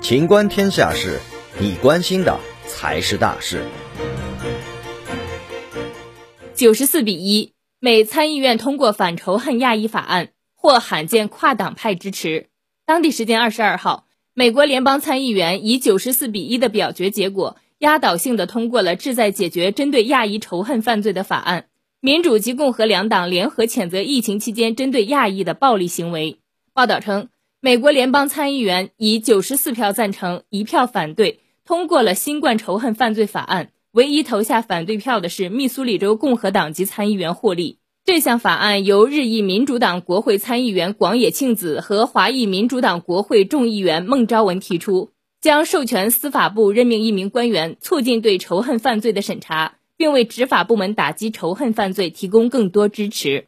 情观天下事，你关心的才是大事。九十四比一，美参议院通过反仇恨亚裔法案，获罕见跨党派支持。当地时间二十二号，美国联邦参议员以九十四比一的表决结果，压倒性的通过了旨在解决针对亚裔仇恨犯罪的法案。民主及共和两党联合谴责疫情期间针对亚裔的暴力行为。报道称，美国联邦参议员以九十四票赞成、一票反对通过了新冠仇恨犯罪法案。唯一投下反对票的是密苏里州共和党籍参议员霍利。这项法案由日裔民主党国会参议员广野庆子和华裔民主党国会众议员孟昭文提出，将授权司法部任命一名官员，促进对仇恨犯罪的审查。并为执法部门打击仇恨犯罪提供更多支持。